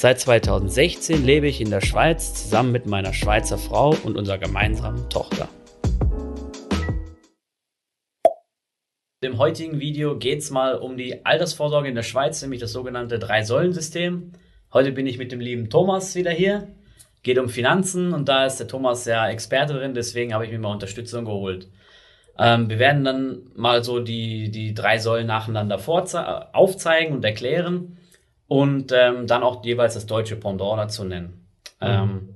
Seit 2016 lebe ich in der Schweiz zusammen mit meiner Schweizer Frau und unserer gemeinsamen Tochter. Im heutigen Video geht es mal um die Altersvorsorge in der Schweiz, nämlich das sogenannte Drei-Säulen-System. Heute bin ich mit dem lieben Thomas wieder hier geht um Finanzen und da ist der Thomas ja Experte drin, deswegen habe ich mir mal Unterstützung geholt. Ähm, wir werden dann mal so die, die drei Säulen nacheinander aufzeigen und erklären und ähm, dann auch jeweils das deutsche Pendant dazu nennen. Mhm. Ähm,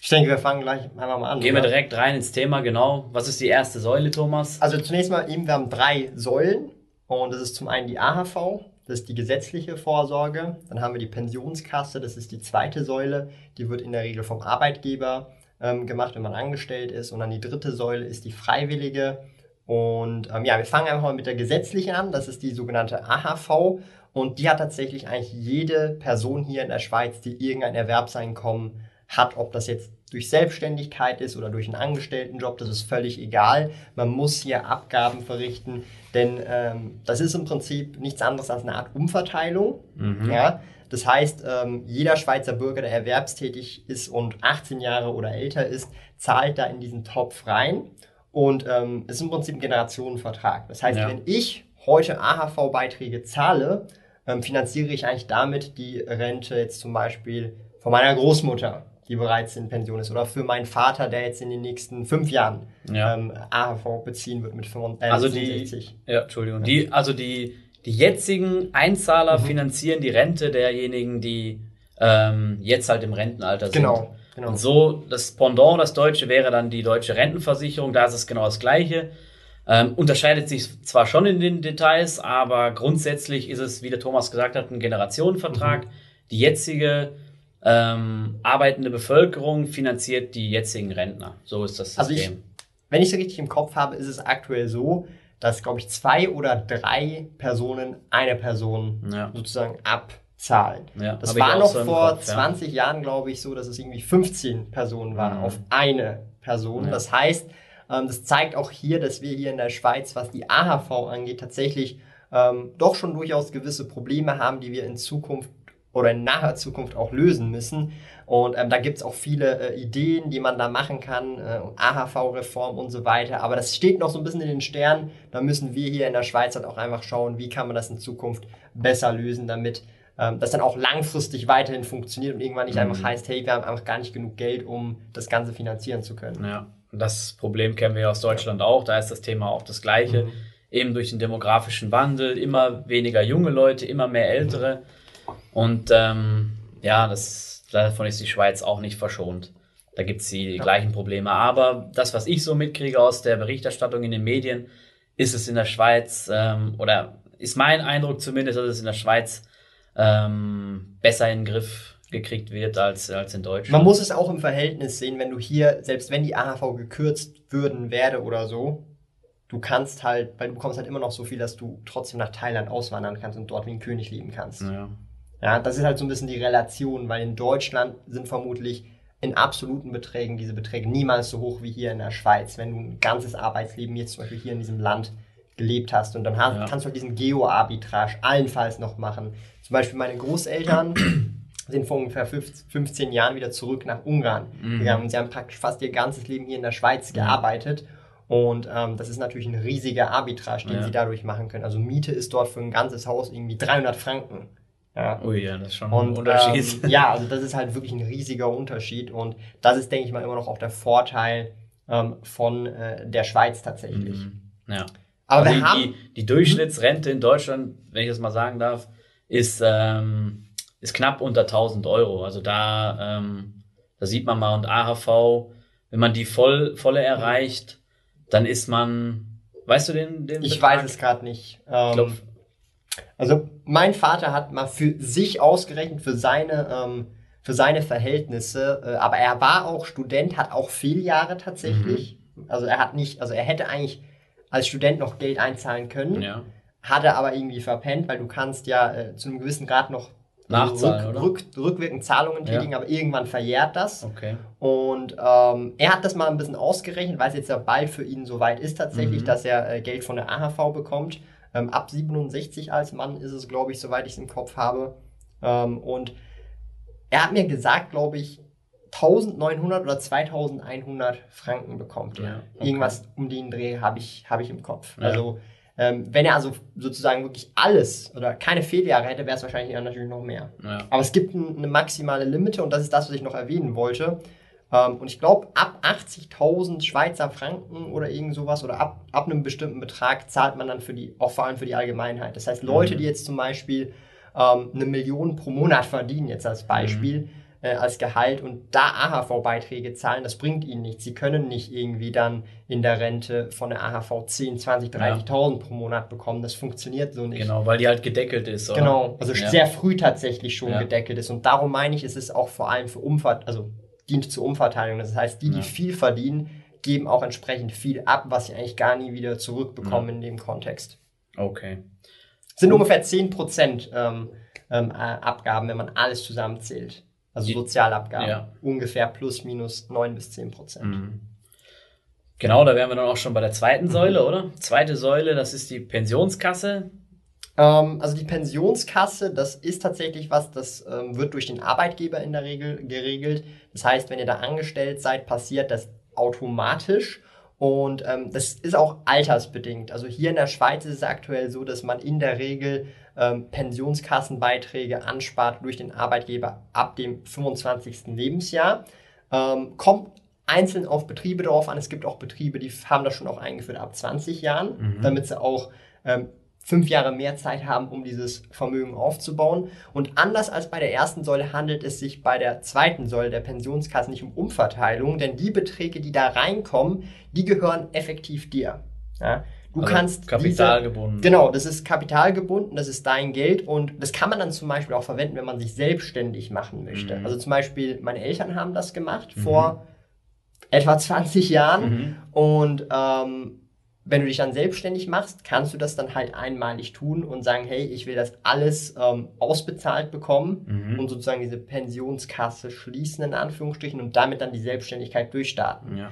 ich denke, wir fangen gleich einfach mal an. Gehen oder? wir direkt rein ins Thema, genau. Was ist die erste Säule, Thomas? Also zunächst mal eben, wir haben drei Säulen und das ist zum einen die AHV, das ist die gesetzliche Vorsorge. Dann haben wir die Pensionskasse, das ist die zweite Säule. Die wird in der Regel vom Arbeitgeber ähm, gemacht, wenn man angestellt ist. Und dann die dritte Säule ist die freiwillige. Und ähm, ja, wir fangen einfach mal mit der gesetzlichen an. Das ist die sogenannte AHV. Und die hat tatsächlich eigentlich jede Person hier in der Schweiz, die irgendein Erwerbseinkommen hat, ob das jetzt durch Selbstständigkeit ist oder durch einen Angestelltenjob, das ist völlig egal. Man muss hier Abgaben verrichten, denn ähm, das ist im Prinzip nichts anderes als eine Art Umverteilung. Mhm. Ja? Das heißt, ähm, jeder Schweizer Bürger, der erwerbstätig ist und 18 Jahre oder älter ist, zahlt da in diesen Topf rein. Und ähm, ist im Prinzip ein Generationenvertrag. Das heißt, ja. wenn ich heute AHV-Beiträge zahle, ähm, finanziere ich eigentlich damit die Rente jetzt zum Beispiel von meiner Großmutter die bereits in Pension ist. Oder für meinen Vater, der jetzt in den nächsten fünf Jahren ja. ähm, AHV beziehen wird mit 65. Äh, also die, ja, Entschuldigung. Ja. Die, also die, die jetzigen Einzahler mhm. finanzieren die Rente derjenigen, die ähm, jetzt halt im Rentenalter sind. Genau. Genau. Und so, das Pendant, das Deutsche, wäre dann die deutsche Rentenversicherung. Da ist es genau das Gleiche. Ähm, unterscheidet sich zwar schon in den Details, aber grundsätzlich ist es, wie der Thomas gesagt hat, ein Generationenvertrag. Mhm. Die jetzige ähm, arbeitende Bevölkerung finanziert die jetzigen Rentner. So ist das System. Also ich, wenn ich es richtig im Kopf habe, ist es aktuell so, dass, glaube ich, zwei oder drei Personen eine Person ja. sozusagen abzahlen. Ja, das war noch so vor Kopf, 20 ja. Jahren, glaube ich, so, dass es irgendwie 15 Personen waren mhm. auf eine Person. Das heißt, das zeigt auch hier, dass wir hier in der Schweiz, was die AHV angeht, tatsächlich ähm, doch schon durchaus gewisse Probleme haben, die wir in Zukunft oder in naher Zukunft auch lösen müssen. Und ähm, da gibt's auch viele äh, Ideen, die man da machen kann, äh, AHV-Reform und so weiter. Aber das steht noch so ein bisschen in den Sternen. Da müssen wir hier in der Schweiz halt auch einfach schauen, wie kann man das in Zukunft besser lösen, damit ähm, das dann auch langfristig weiterhin funktioniert und irgendwann nicht mhm. einfach heißt, hey, wir haben einfach gar nicht genug Geld, um das Ganze finanzieren zu können. Ja, das Problem kennen wir aus Deutschland auch. Da ist das Thema auch das gleiche. Mhm. Eben durch den demografischen Wandel, immer weniger junge Leute, immer mehr ältere. Und ähm, ja, das, davon ist die Schweiz auch nicht verschont. Da gibt es die ja. gleichen Probleme. Aber das, was ich so mitkriege aus der Berichterstattung in den Medien, ist es in der Schweiz, ähm, oder ist mein Eindruck zumindest, dass es in der Schweiz ähm, besser in den Griff gekriegt wird als, als in Deutschland. Man muss es auch im Verhältnis sehen, wenn du hier, selbst wenn die AHV gekürzt würden werde oder so, du kannst halt, weil du bekommst halt immer noch so viel, dass du trotzdem nach Thailand auswandern kannst und dort wie ein König leben kannst. Ja. Ja, das ist halt so ein bisschen die Relation, weil in Deutschland sind vermutlich in absoluten Beträgen diese Beträge niemals so hoch wie hier in der Schweiz, wenn du ein ganzes Arbeitsleben jetzt zum Beispiel hier in diesem Land gelebt hast und dann hast, ja. kannst du halt diesen Geo-Arbitrage allenfalls noch machen. Zum Beispiel meine Großeltern sind vor ungefähr 15 Jahren wieder zurück nach Ungarn mhm. gegangen und sie haben praktisch fast ihr ganzes Leben hier in der Schweiz mhm. gearbeitet und ähm, das ist natürlich ein riesiger Arbitrage, den ja. sie dadurch machen können. Also Miete ist dort für ein ganzes Haus irgendwie 300 Franken. Ja. Ui, ja, das ist schon und, ein Unterschied. Ähm, ja, also das ist halt wirklich ein riesiger Unterschied und das ist, denke ich mal, immer noch auch der Vorteil ähm, von äh, der Schweiz tatsächlich. Mhm. Ja. Aber also wir die, haben, die, die Durchschnittsrente in Deutschland, wenn ich das mal sagen darf, ist, ähm, ist knapp unter 1000 Euro. Also da, ähm, da sieht man mal und AHV, wenn man die voll, volle erreicht, dann ist man, weißt du den, den Ich Betrag? weiß es gerade nicht. Ähm, ich glaube also mein Vater hat mal für sich ausgerechnet, für seine, ähm, für seine Verhältnisse. Äh, aber er war auch Student, hat auch Fehljahre tatsächlich. Mhm. Also er hat nicht, also er hätte eigentlich als Student noch Geld einzahlen können, ja. hatte aber irgendwie verpennt, weil du kannst ja äh, zu einem gewissen Grad noch Nachzahlen, rück, rück, rückwirkend Zahlungen tätigen, ja. aber irgendwann verjährt das. Okay. Und ähm, er hat das mal ein bisschen ausgerechnet, weil es jetzt ja bald für ihn soweit ist tatsächlich, mhm. dass er äh, Geld von der AHV bekommt. Ähm, ab 67 als Mann ist es, glaube ich, soweit ich es im Kopf habe. Ähm, und er hat mir gesagt, glaube ich, 1900 oder 2100 Franken bekommt er. Ja, okay. Irgendwas um den Dreh habe ich, hab ich im Kopf. Ja. Also ähm, wenn er also sozusagen wirklich alles oder keine Fehljahre hätte, wäre es wahrscheinlich natürlich noch mehr. Ja. Aber es gibt ein, eine maximale Limite und das ist das, was ich noch erwähnen wollte. Ähm, und ich glaube, ab 80.000 Schweizer Franken oder irgend sowas oder ab, ab einem bestimmten Betrag zahlt man dann für die, auch vor allem für die Allgemeinheit. Das heißt, Leute, mhm. die jetzt zum Beispiel ähm, eine Million pro Monat verdienen, jetzt als Beispiel, mhm äh, als Gehalt und da AHV-Beiträge zahlen, das bringt ihnen nichts. Sie können nicht irgendwie dann in der Rente von der AHV 10, 20, 30.000 ja. pro Monat bekommen. Das funktioniert so nicht. Genau, weil die halt gedeckelt ist. Oder? Genau, also ja. sehr früh tatsächlich schon ja. gedeckelt ist. Und darum meine ich, es ist auch vor allem für Umvert also dient zur Umverteilung. Das heißt, die, die viel verdienen, geben auch entsprechend viel ab, was sie eigentlich gar nie wieder zurückbekommen in dem Kontext. Okay. sind Und ungefähr 10% ähm, ähm, Abgaben, wenn man alles zusammenzählt. Also Sozialabgaben. Ja. Ungefähr plus minus 9 bis 10 Prozent. Mhm. Genau, da wären wir dann auch schon bei der zweiten Säule, mhm. oder? Zweite Säule, das ist die Pensionskasse. Ähm, also die Pensionskasse, das ist tatsächlich was, das ähm, wird durch den Arbeitgeber in der Regel geregelt. Das heißt, wenn ihr da angestellt seid, passiert das automatisch. Und ähm, das ist auch altersbedingt. Also hier in der Schweiz ist es aktuell so, dass man in der Regel ähm, Pensionskassenbeiträge anspart durch den Arbeitgeber ab dem 25. Lebensjahr. Ähm, kommt einzeln auf Betriebe drauf an. Es gibt auch Betriebe, die haben das schon auch eingeführt ab 20 Jahren, mhm. damit sie auch ähm, fünf Jahre mehr Zeit haben, um dieses Vermögen aufzubauen. Und anders als bei der ersten Säule handelt es sich bei der zweiten Säule der Pensionskasse nicht um Umverteilung, denn die Beträge, die da reinkommen, die gehören effektiv dir. Ja? Du also kannst kapitalgebunden. Genau, das ist kapitalgebunden, das ist dein Geld und das kann man dann zum Beispiel auch verwenden, wenn man sich selbstständig machen möchte. Mhm. Also zum Beispiel, meine Eltern haben das gemacht mhm. vor etwa 20 Jahren mhm. und ähm, wenn du dich dann selbstständig machst, kannst du das dann halt einmalig tun und sagen, hey, ich will das alles ähm, ausbezahlt bekommen mhm. und sozusagen diese Pensionskasse schließen, in Anführungsstrichen, und damit dann die Selbstständigkeit durchstarten. Ja.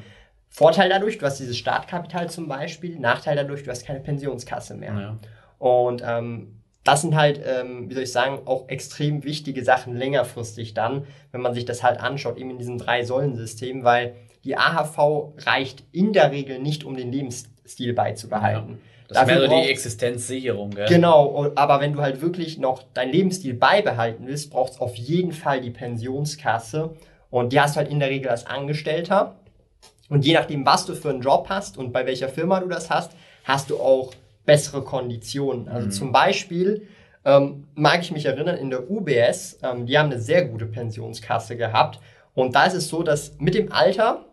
Vorteil dadurch, du hast dieses Startkapital zum Beispiel, Nachteil dadurch, du hast keine Pensionskasse mehr. Ja. Und ähm, das sind halt, ähm, wie soll ich sagen, auch extrem wichtige Sachen längerfristig dann, wenn man sich das halt anschaut, eben in diesem Drei-Säulen-System, weil die AHV reicht in der Regel nicht, um den Lebens Stil beizubehalten. Ja. Das so die Existenzsicherung, gell? Genau, aber wenn du halt wirklich noch deinen Lebensstil beibehalten willst, braucht es auf jeden Fall die Pensionskasse. Und die hast du halt in der Regel als Angestellter. Und je nachdem, was du für einen Job hast und bei welcher Firma du das hast, hast du auch bessere Konditionen. Also mhm. zum Beispiel ähm, mag ich mich erinnern, in der UBS, ähm, die haben eine sehr gute Pensionskasse gehabt. Und da ist es so, dass mit dem Alter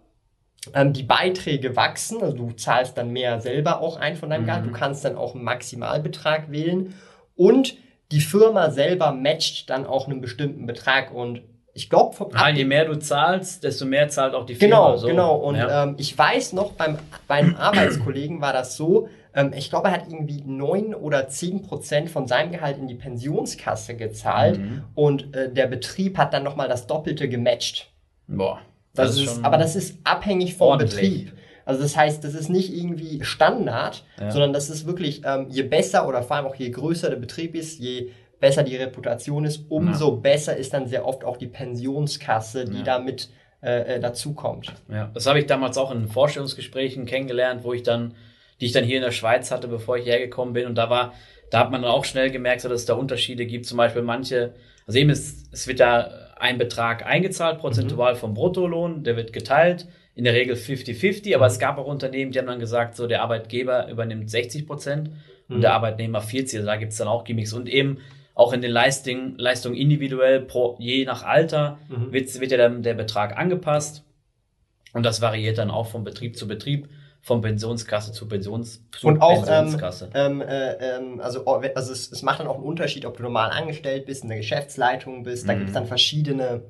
ähm, die Beiträge wachsen, also du zahlst dann mehr selber auch ein von deinem mhm. Gehalt, du kannst dann auch einen Maximalbetrag wählen und die Firma selber matcht dann auch einen bestimmten Betrag und ich glaube, ah, je mehr du zahlst, desto mehr zahlt auch die Firma. Genau, so. genau. Und ja. ähm, ich weiß noch, beim, bei einem Arbeitskollegen war das so, ähm, ich glaube, er hat irgendwie neun oder zehn Prozent von seinem Gehalt in die Pensionskasse gezahlt mhm. und äh, der Betrieb hat dann nochmal das Doppelte gematcht. Boah. Das, das ist, aber das ist abhängig vom ordentlich. Betrieb. Also das heißt, das ist nicht irgendwie Standard, ja. sondern das ist wirklich, ähm, je besser oder vor allem auch je größer der Betrieb ist, je besser die Reputation ist, umso ja. besser ist dann sehr oft auch die Pensionskasse, die ja. damit äh, äh, dazukommt. Ja, das habe ich damals auch in Vorstellungsgesprächen kennengelernt, wo ich dann, die ich dann hier in der Schweiz hatte, bevor ich hergekommen bin. Und da war, da hat man dann auch schnell gemerkt, dass es da Unterschiede gibt. Zum Beispiel manche, also eben es, es wird da ein Betrag eingezahlt, prozentual mhm. vom Bruttolohn, der wird geteilt, in der Regel 50-50, aber es gab auch Unternehmen, die haben dann gesagt, so der Arbeitgeber übernimmt 60 Prozent und mhm. der Arbeitnehmer 40, also da gibt's dann auch Gimmicks und eben auch in den Leistungen, Leistungen individuell, pro, je nach Alter, mhm. wird, wird ja dann der Betrag angepasst und das variiert dann auch von Betrieb zu Betrieb von Pensionskasse zu, Pensions zu und auch, ähm, Pensionskasse. Ähm, äh, ähm, also also es, es, macht dann auch einen Unterschied, ob du normal angestellt bist, in der Geschäftsleitung bist. Da mhm. gibt es dann verschiedene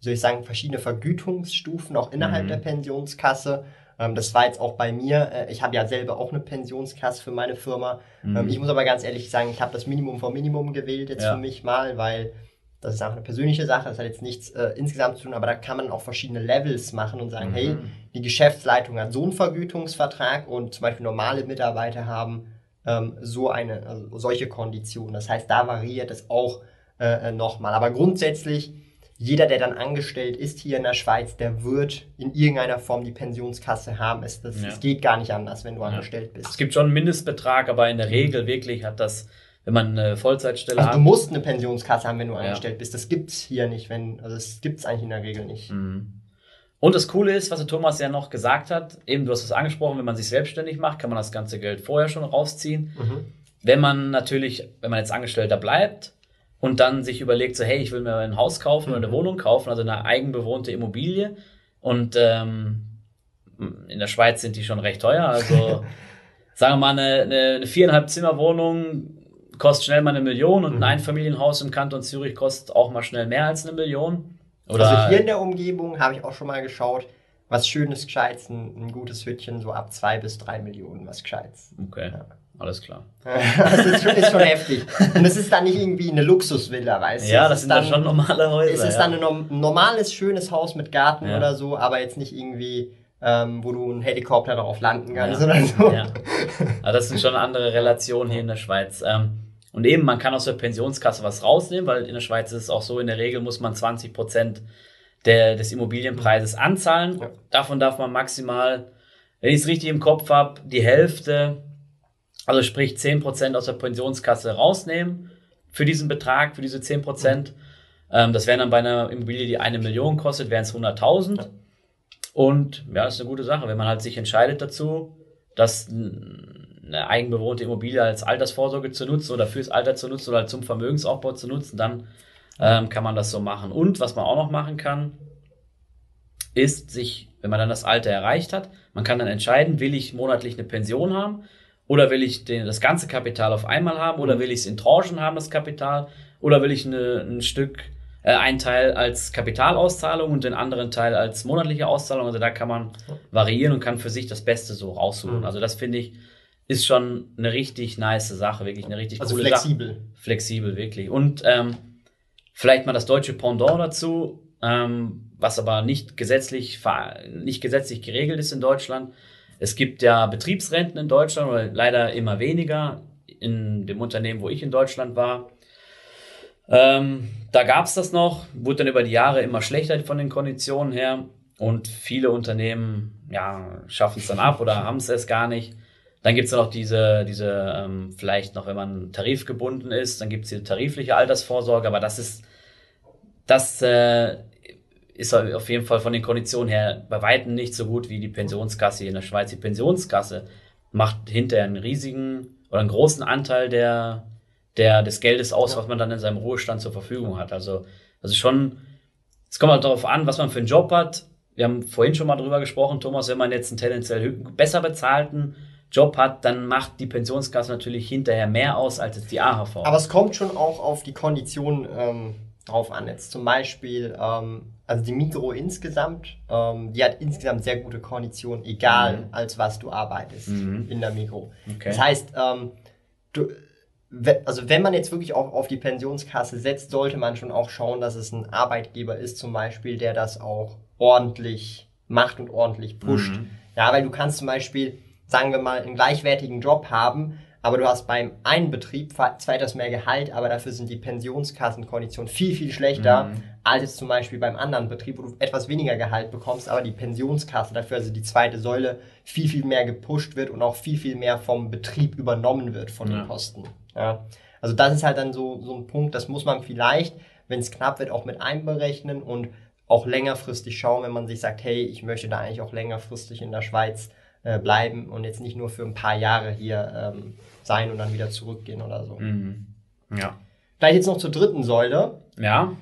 wie soll ich sagen, verschiedene Vergütungsstufen auch innerhalb Mhm. der Pensionskasse. Ähm, das war jetzt auch bei mir. Äh, ich habe ja selber auch eine Pensionskasse für meine Firma. Mhm. Ähm, ich muss aber ganz ehrlich sagen, ich habe das Minimum vom Minimum gewählt jetzt Ja. für mich mal, weil das ist auch eine persönliche Sache. Das hat jetzt nichts äh, insgesamt zu tun, aber da kann man auch verschiedene Levels machen und sagen, Mhm. hey, die Geschäftsleitung hat so einen Vergütungsvertrag und zum Beispiel normale Mitarbeiter haben ähm, so eine, also solche Konditionen. Das heißt, da variiert es auch äh, nochmal. Aber grundsätzlich, jeder, der dann angestellt ist hier in der Schweiz, der wird in irgendeiner Form die Pensionskasse haben. Es, das, Ja. es geht gar nicht anders, wenn du Ja. angestellt Es bist. gibt schon einen Mindestbetrag, aber in der Regel wirklich hat das, wenn man eine Vollzeitstelle Also du hat. musst eine Pensionskasse haben, wenn du Ja. angestellt bist. Das gibt's hier nicht, wenn, also das gibt's eigentlich in der Regel nicht. Mhm. Und das Coole ist, was der Thomas ja noch gesagt hat, eben du hast es angesprochen, wenn man sich selbstständig macht, kann man das ganze Geld vorher schon rausziehen. Mhm. Wenn man natürlich, wenn man jetzt Angestellter bleibt und dann sich überlegt, so hey, ich will mir ein Haus kaufen oder eine Mhm. Wohnung kaufen, also eine eigenbewohnte Immobilie und ähm, in der Schweiz sind die schon recht teuer, also sagen wir mal eine, eine, viereinhalb Zimmer Wohnung kostet schnell mal eine Million und ein Mhm. Einfamilienhaus im Kanton Zürich kostet auch mal schnell mehr als eine Million. Oder also hier in der Umgebung habe ich auch schon mal geschaut, was Schönes, Gescheites, ein, ein gutes Hütchen, so ab zwei bis drei Millionen, was Gescheites. Okay, Ja. Alles klar. das ist schon, heftig. Und es ist dann nicht irgendwie eine Luxusvilla, weißt du? Ja, das ist sind dann schon normale Häuser. Es ist ja. dann ein norm- normales, schönes Haus mit Garten Ja. oder so, aber jetzt nicht irgendwie, ähm, wo du einen Helikopter darauf landen kannst Ja. oder so. Ja. Aber das sind schon andere Relationen hier in der Schweiz. Ähm, Und eben, man kann aus der Pensionskasse was rausnehmen, weil in der Schweiz ist es auch so, in der Regel muss man 20 Prozent der, des Immobilienpreises anzahlen. Davon darf man maximal, wenn ich es richtig im Kopf habe, die Hälfte, also sprich 10 Prozent aus der Pensionskasse rausnehmen für diesen Betrag, für diese 10 Prozent. Ähm, das wären dann bei einer Immobilie, die eine Million kostet, wären es 100.000. Ja. Und ja, das ist eine gute Sache, wenn man halt sich entscheidet dazu, dass eine eigenbewohnte Immobilie als Altersvorsorge zu nutzen oder fürs Alter zu nutzen oder zum Vermögensaufbau zu nutzen, dann ähm, kann man das so machen. Und was man auch noch machen kann, ist sich, wenn man dann das Alter erreicht hat, man kann dann entscheiden, will ich monatlich eine Pension haben oder will ich den, das ganze Kapital auf einmal haben oder will ich es in Tranchen haben, das Kapital, oder will ich eine, ein Stück, äh, einen Teil als Kapitalauszahlung und den anderen Teil als monatliche Auszahlung. Also da kann man variieren und kann für sich das Beste so raussuchen. Mhm. Also das finde ich, ist schon eine richtig nice Sache, wirklich eine richtig Also coole Sache flexibel. flexibel, wirklich. Und ähm, vielleicht mal das deutsche Pendant dazu, ähm, was aber nicht gesetzlich, nicht gesetzlich geregelt ist in Deutschland. Es gibt ja Betriebsrenten in Deutschland, oder leider immer weniger. In dem Unternehmen, wo ich in Deutschland war, ähm, da gab es das noch, wurde dann über die Jahre immer schlechter von den Konditionen her. Und viele Unternehmen ja, schaffen es dann ab oder haben es erst gar nicht. Dann gibt es noch diese, diese ähm, vielleicht noch, wenn man tarifgebunden ist, dann gibt es diese tarifliche Altersvorsorge, aber das ist, das äh, ist auf jeden Fall von den Konditionen her bei Weitem nicht so gut wie die Pensionskasse hier in der Schweiz. Die Pensionskasse macht hinterher einen riesigen oder einen großen Anteil der, der, des Geldes aus, was man dann in seinem Ruhestand zur Verfügung hat. Also, also schon, es kommt halt darauf an, was man für einen Job hat. Wir haben vorhin schon mal drüber gesprochen, Thomas, wenn man jetzt einen tendenziell besser bezahlten Job hat, dann macht die Pensionskasse natürlich hinterher mehr aus als jetzt die AHV. Aber es kommt schon auch auf die Kondition ähm, drauf an. Jetzt zum Beispiel, ähm, also die Migro insgesamt, ähm, die hat insgesamt sehr gute Konditionen, egal Mhm. als was du arbeitest Mhm. in der Migro. okay. Das heißt, ähm, du, also wenn man jetzt wirklich auch auf die Pensionskasse setzt, sollte man schon auch schauen, dass es ein Arbeitgeber ist, zum Beispiel, der das auch ordentlich macht und ordentlich pusht. Mhm. Ja, weil du kannst zum Beispiel, sagen wir mal, einen gleichwertigen Job haben, aber du hast beim einen Betrieb etwas mehr Gehalt, aber dafür sind die Pensionskassenkonditionen viel, viel schlechter Mhm. als jetzt zum Beispiel beim anderen Betrieb, wo du etwas weniger Gehalt bekommst, aber die Pensionskasse dafür, also die zweite Säule, viel, viel mehr gepusht wird und auch viel, viel mehr vom Betrieb übernommen wird von Ja. den Kosten. Ja. Also das ist halt dann so, so ein Punkt, das muss man vielleicht, wenn es knapp wird, auch mit einberechnen und auch längerfristig schauen, wenn man sich sagt, hey, ich möchte da eigentlich auch längerfristig in der Schweiz äh, bleiben und jetzt nicht nur für ein paar Jahre hier ähm, sein und dann wieder zurückgehen oder so. Mhm. Ja. Vielleicht jetzt noch zur dritten Säule. Ja.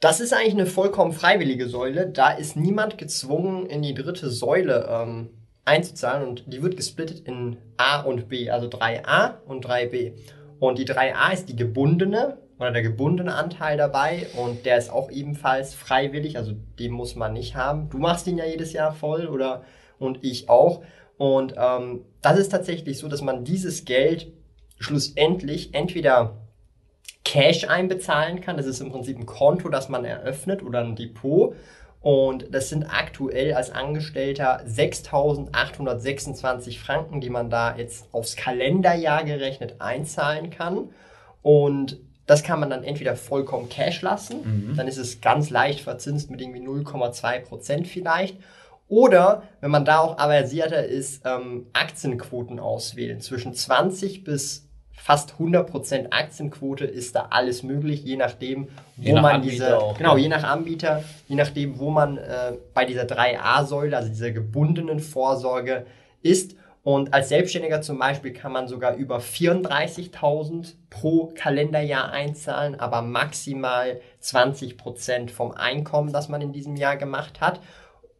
Das ist eigentlich eine vollkommen freiwillige Säule. Da ist niemand gezwungen, in die dritte Säule ähm, einzuzahlen und die wird gesplittet in A und B, also 3a und 3b. Und die 3a ist die gebundene oder der gebundene Anteil dabei und der ist auch ebenfalls freiwillig, also den muss man nicht haben. Du machst ihn ja jedes Jahr voll oder und ich auch. Und ähm, das ist tatsächlich so, dass man dieses Geld schlussendlich entweder Cash einbezahlen kann. Das ist im Prinzip ein Konto, das man eröffnet oder ein Depot. Und das sind aktuell als Angestellter 6.826 Franken, die man da jetzt aufs Kalenderjahr gerechnet einzahlen kann. Und das kann man dann entweder vollkommen Cash lassen, mhm. dann ist es ganz leicht verzinst mit irgendwie 0,2 Prozent vielleicht. Oder wenn man da auch aversierter ist, ähm, Aktienquoten auswählen. Zwischen 20 bis fast 100% Aktienquote ist da alles möglich, je nachdem, wo je nach man Anbieter diese, auch, genau, ja. je nach Anbieter, je nachdem, wo man äh, bei dieser 3a-Säule, also dieser gebundenen Vorsorge ist. Und als Selbstständiger zum Beispiel kann man sogar über 34.000 pro Kalenderjahr einzahlen, aber maximal 20% vom Einkommen, das man in diesem Jahr gemacht hat.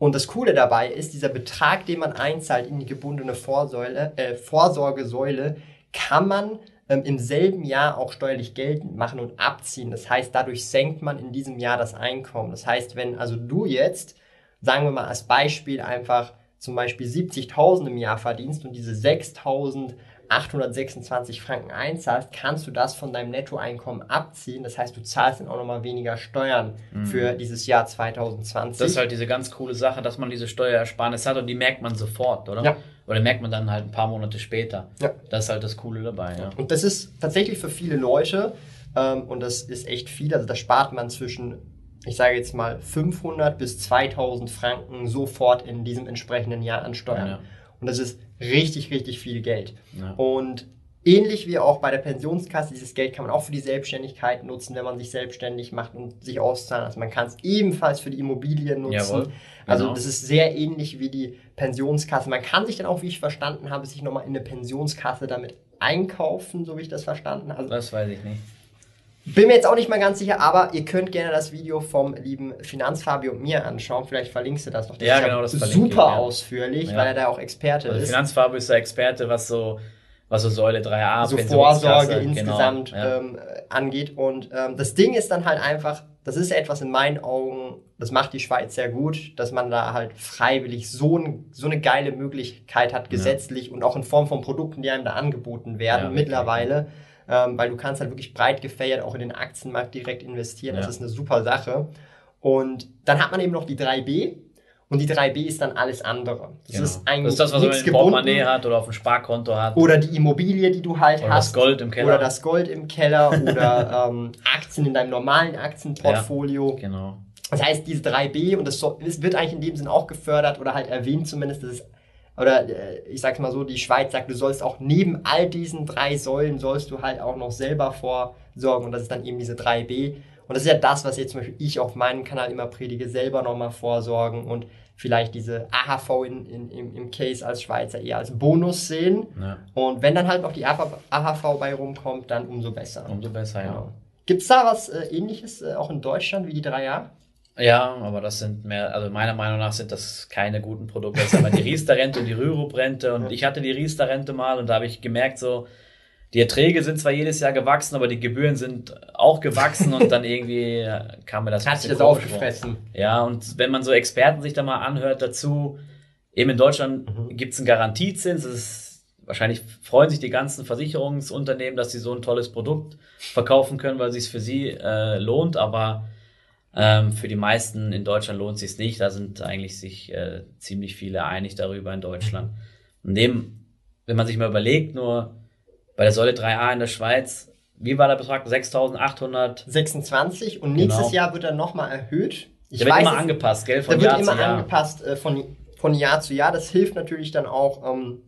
Und das Coole dabei ist, dieser Betrag, den man einzahlt in die gebundene Vorsäule, äh, Vorsorgesäule, kann man ähm, im selben Jahr auch steuerlich geltend machen und abziehen. Das heißt, dadurch senkt man in diesem Jahr das Einkommen. Das heißt, wenn also du jetzt, sagen wir mal als Beispiel einfach zum Beispiel 70.000 im Jahr verdienst und diese 6.000 826 Franken einzahlst, kannst du das von deinem Nettoeinkommen abziehen. Das heißt, du zahlst dann auch nochmal weniger Steuern mhm. für dieses Jahr 2020. Das ist halt diese ganz coole Sache, dass man diese Steuerersparnis hat und die merkt man sofort, oder? Ja. Oder merkt man dann halt ein paar Monate später. Ja. Das ist halt das Coole dabei, ja. Und das ist tatsächlich für viele Leute, ähm, und das ist echt viel, also da spart man zwischen ich sage jetzt mal 500 bis 2000 Franken sofort in diesem entsprechenden Jahr an Steuern. Ja. Und das ist richtig, richtig viel Geld. Ja. Und ähnlich wie auch bei der Pensionskasse, dieses Geld kann man auch für die Selbstständigkeit nutzen, wenn man sich selbstständig macht und sich auszahlen. Also man kann es ebenfalls für die Immobilien nutzen. Jawohl, also genau. Also das ist sehr ähnlich wie die Pensionskasse. Man kann sich dann auch, wie ich verstanden habe, sich nochmal in eine Pensionskasse damit einkaufen, so wie ich das verstanden habe. Also, das weiß ich nicht. Bin mir jetzt auch nicht mal ganz sicher, aber ihr könnt gerne das Video vom lieben Finanzfabio und mir anschauen. Vielleicht verlinkst du das noch. Das ja, genau, das super ich, ja. ausführlich, ja. weil er da auch Experte also ist. Finanzfabio ist der Experte, was so, was so Säule 3a, so Vorsorge genau, insgesamt ja. ähm, angeht. Und ähm, das Ding ist dann halt einfach, das ist etwas in meinen Augen, das macht die Schweiz sehr gut, dass man da halt freiwillig so, ein, so eine geile Möglichkeit hat, gesetzlich und auch in Form von Produkten, die einem da angeboten werden mittlerweile. Okay ähm, weil du kannst halt wirklich breit gefächert auch in den Aktienmarkt direkt investieren. Ja. Das ist eine super Sache. Und dann hat man eben noch die 3B. Und die 3B ist dann alles andere. Das genau. ist eigentlich das ist das, was man im Portemonnaie hat oder auf dem Sparkonto hat. Oder die Immobilie, die du halt oder hast. Oder das Gold im Keller. Oder das Gold im Keller oder ähm, Aktien in deinem normalen Aktienportfolio. Ja, genau. Das heißt, diese 3B, und das wird eigentlich in dem Sinn auch gefördert oder halt erwähnt zumindest, das ist oder äh, ich sag's mal so, die Schweiz sagt, du sollst auch neben all diesen drei Säulen sollst du halt auch noch selber vorsorgen und das ist dann eben diese 3b. Und das ist ja das, was jetzt zum Beispiel ich auf meinem Kanal immer predige, selber nochmal vorsorgen und vielleicht diese AHV in, in, im, im Case als Schweizer eher als Bonus sehen. Ja. Und wenn dann halt noch die AHV bei rumkommt, dann umso besser. Umso besser, genau. ja. Gibt es da was äh, ähnliches äh, auch in Deutschland wie die 3A? Ja, aber das sind mehr, also meiner Meinung nach sind das keine guten Produkte. Das ist aber die Riester-Rente und die Rürup-Rente. Und ich hatte die Riester-Rente mal und da habe ich gemerkt, so, die Erträge sind zwar jedes Jahr gewachsen, aber die Gebühren sind auch gewachsen und dann irgendwie kam mir das. Hat sich das aufgefressen. Ja, und wenn man so Experten sich da mal anhört dazu, eben in Deutschland mhm. gibt es einen Garantiezins, ist, wahrscheinlich freuen sich die ganzen Versicherungsunternehmen, dass sie so ein tolles Produkt verkaufen können, weil es sich für sie äh, lohnt, aber ähm, für die meisten in Deutschland lohnt sich nicht. Da sind eigentlich sich äh, ziemlich viele einig darüber in Deutschland. Und neben, wenn man sich mal überlegt, nur bei der Säule 3a in der Schweiz, wie war der Betrag? 6.800? 26 und nächstes genau. Jahr wird er nochmal erhöht. Ich der wird weiß, immer angepasst, gell? Von der Jahr wird immer Jahr. angepasst äh, von, von Jahr zu Jahr. Das hilft natürlich dann auch, ähm,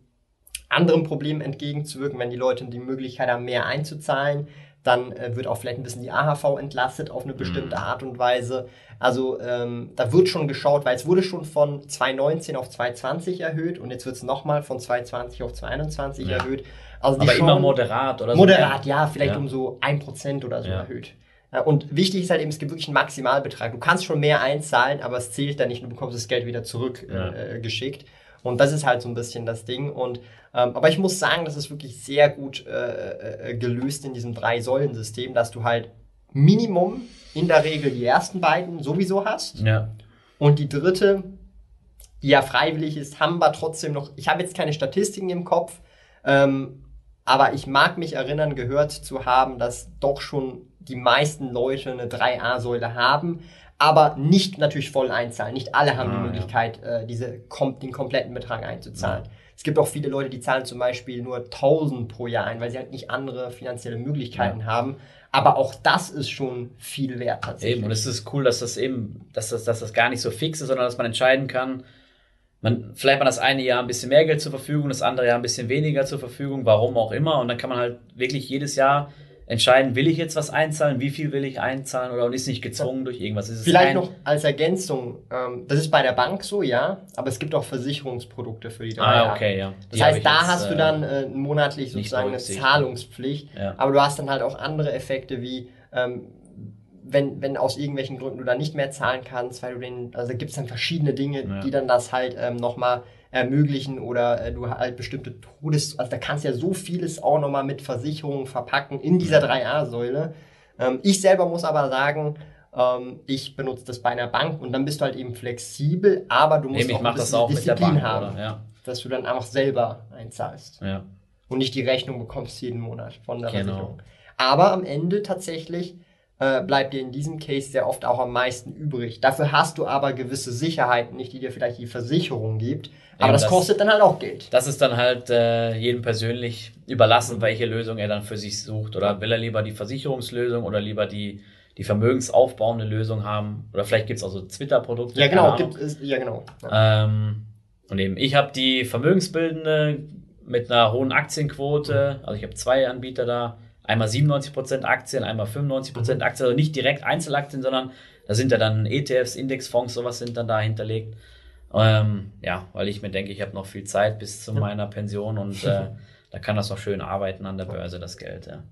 anderen Problemen entgegenzuwirken, wenn die Leute die Möglichkeit haben, mehr einzuzahlen dann äh, wird auch vielleicht ein bisschen die AHV entlastet auf eine bestimmte mhm. Art und Weise. Also ähm, da wird schon geschaut, weil es wurde schon von 2019 auf 2020 erhöht und jetzt wird es nochmal von 2020 auf 2021 ja. erhöht. Also Aber immer moderat oder so? Moderat, ja, vielleicht ja. um so ein Prozent oder so ja. erhöht. Und wichtig ist halt eben, es gibt wirklich einen Maximalbetrag. Du kannst schon mehr einzahlen, aber es zählt dann nicht, du bekommst das Geld wieder zurückgeschickt. Äh, und das ist halt so ein bisschen das Ding. Und ähm, aber ich muss sagen, das ist wirklich sehr gut äh, äh, gelöst in diesem Drei-Säulen-System, dass du halt Minimum in der Regel die ersten beiden sowieso hast. Ja. Und die dritte, die ja freiwillig ist, haben wir trotzdem noch, ich habe jetzt keine Statistiken im Kopf, ähm, aber ich mag mich erinnern, gehört zu haben, dass doch schon die meisten Leute eine 3a-Säule haben, aber nicht natürlich voll einzahlen. Nicht alle haben Ah, die ja. Möglichkeit, äh, diese, kom den kompletten Betrag einzuzahlen. Es gibt auch viele Leute, die zahlen zum Beispiel nur 1000 pro Jahr ein, weil sie halt nicht andere finanzielle Möglichkeiten haben. Aber auch das ist schon viel wert tatsächlich. Eben, und es ist cool, dass das eben, dass das, dass das gar nicht so fix ist, sondern dass man entscheiden kann, man, vielleicht man das eine Jahr ein bisschen mehr Geld zur Verfügung, das andere Jahr ein bisschen weniger zur Verfügung, warum auch immer. Und dann kann man halt wirklich jedes Jahr entscheiden, will ich jetzt was einzahlen, wie viel will ich einzahlen oder und ist nicht gezwungen durch irgendwas. Vielleicht noch als Ergänzung, ähm, das ist bei der Bank so, ja, aber es gibt auch Versicherungsprodukte für die drei Ah, okay, ja. Das Die hab heißt, da jetzt, hast du äh, dann äh, monatlich sozusagen eine. Zahlungspflicht, Ja. aber du hast dann halt auch andere Effekte wie, ähm, wenn, wenn aus irgendwelchen Gründen du da nicht mehr zahlen kannst, weil du den, also gibt es dann verschiedene Dinge, Ja. die dann das halt ähm, nochmal ermöglichen oder äh, du halt bestimmte Todes, also da kannst ja so vieles auch nochmal mit Versicherungen verpacken in dieser 3a-Säule. Ähm, ich selber muss aber sagen, ähm, ich benutze das bei einer Bank und dann bist du halt eben flexibel, aber du musst Eben, auch ein bisschen auch mit der Disziplin Bank, haben? Ja, dass du dann einfach selber einzahlst ja. und nicht die Rechnung bekommst jeden Monat von der Genau. Versicherung. Aber am Ende tatsächlich äh, bleibt dir in diesem Case sehr oft auch am meisten übrig. Dafür hast du aber gewisse Sicherheiten, nicht die dir vielleicht die Versicherung gibt. Aber das, das- kostet dann halt auch Geld. Das ist dann halt äh, jedem persönlich überlassen, welche Lösung er dann für sich sucht. Oder will er lieber die Versicherungslösung oder lieber die, die vermögensaufbauende Lösung haben? Oder vielleicht gibt es auch so Twitter-Produkte. Ja, genau. Gibt es, ja, genau. Ja. Ähm, und eben, ich habe die vermögensbildende mit einer hohen Aktienquote. Also ich habe zwei Anbieter da. Einmal 97% Aktien, einmal 95% Aktien. Also nicht direkt Einzelaktien, sondern da sind ja dann ETFs, Indexfonds, sowas sind dann da hinterlegt. Ähm, ja, weil ich mir denke, ich habe noch viel Zeit bis zu meiner Pension und äh, da kann das noch schön arbeiten an der Börse, das Geld. Ja.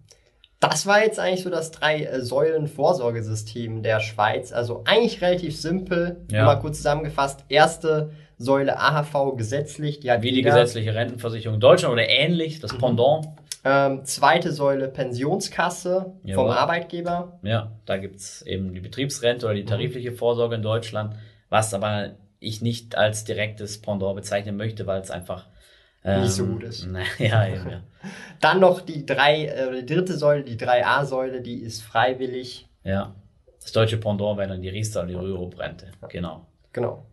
Das war jetzt eigentlich so das Drei-Säulen-Vorsorgesystem der Schweiz. Also eigentlich relativ simpel. Ja. Mal kurz zusammengefasst. Erste Säule AHV gesetzlich. Die hat Wie die jeder. gesetzliche Rentenversicherung in Deutschland oder ähnlich, das Pendant. Ähm, zweite Säule Pensionskasse vom Jawohl. Arbeitgeber. Ja, da gibt's eben die Betriebsrente oder die tarifliche Vorsorge in Deutschland, was aber ich nicht als direktes Pendant bezeichnen möchte, weil es einfach ähm, Nicht so gut ist. Ja, eben, ja. Dann noch die drei, äh, die dritte Säule, die 3a-Säule, die ist freiwillig. ja. Das deutsche Pendant wäre dann die Riester und die Rürup-Rente. Genau. Genau.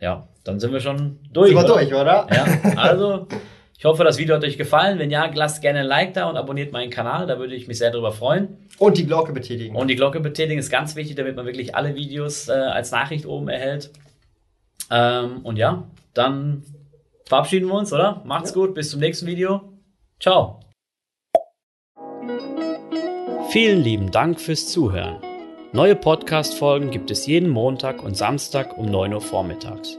Ja, dann sind wir schon durch. Sind wir oder? durch, oder? Ja, also ich hoffe, das Video hat euch gefallen. Wenn ja, lasst gerne ein Like da und abonniert meinen Kanal, da würde ich mich sehr darüber freuen. Und die Glocke betätigen. Und die Glocke betätigen ist ganz wichtig, damit man wirklich alle Videos äh, als Nachricht oben erhält. Ähm, und ja, dann verabschieden wir uns, oder? Macht's gut, bis zum nächsten Video. Ciao. Vielen lieben Dank fürs Zuhören. Neue Podcast-Folgen gibt es jeden Montag und Samstag um 9 Uhr vormittags.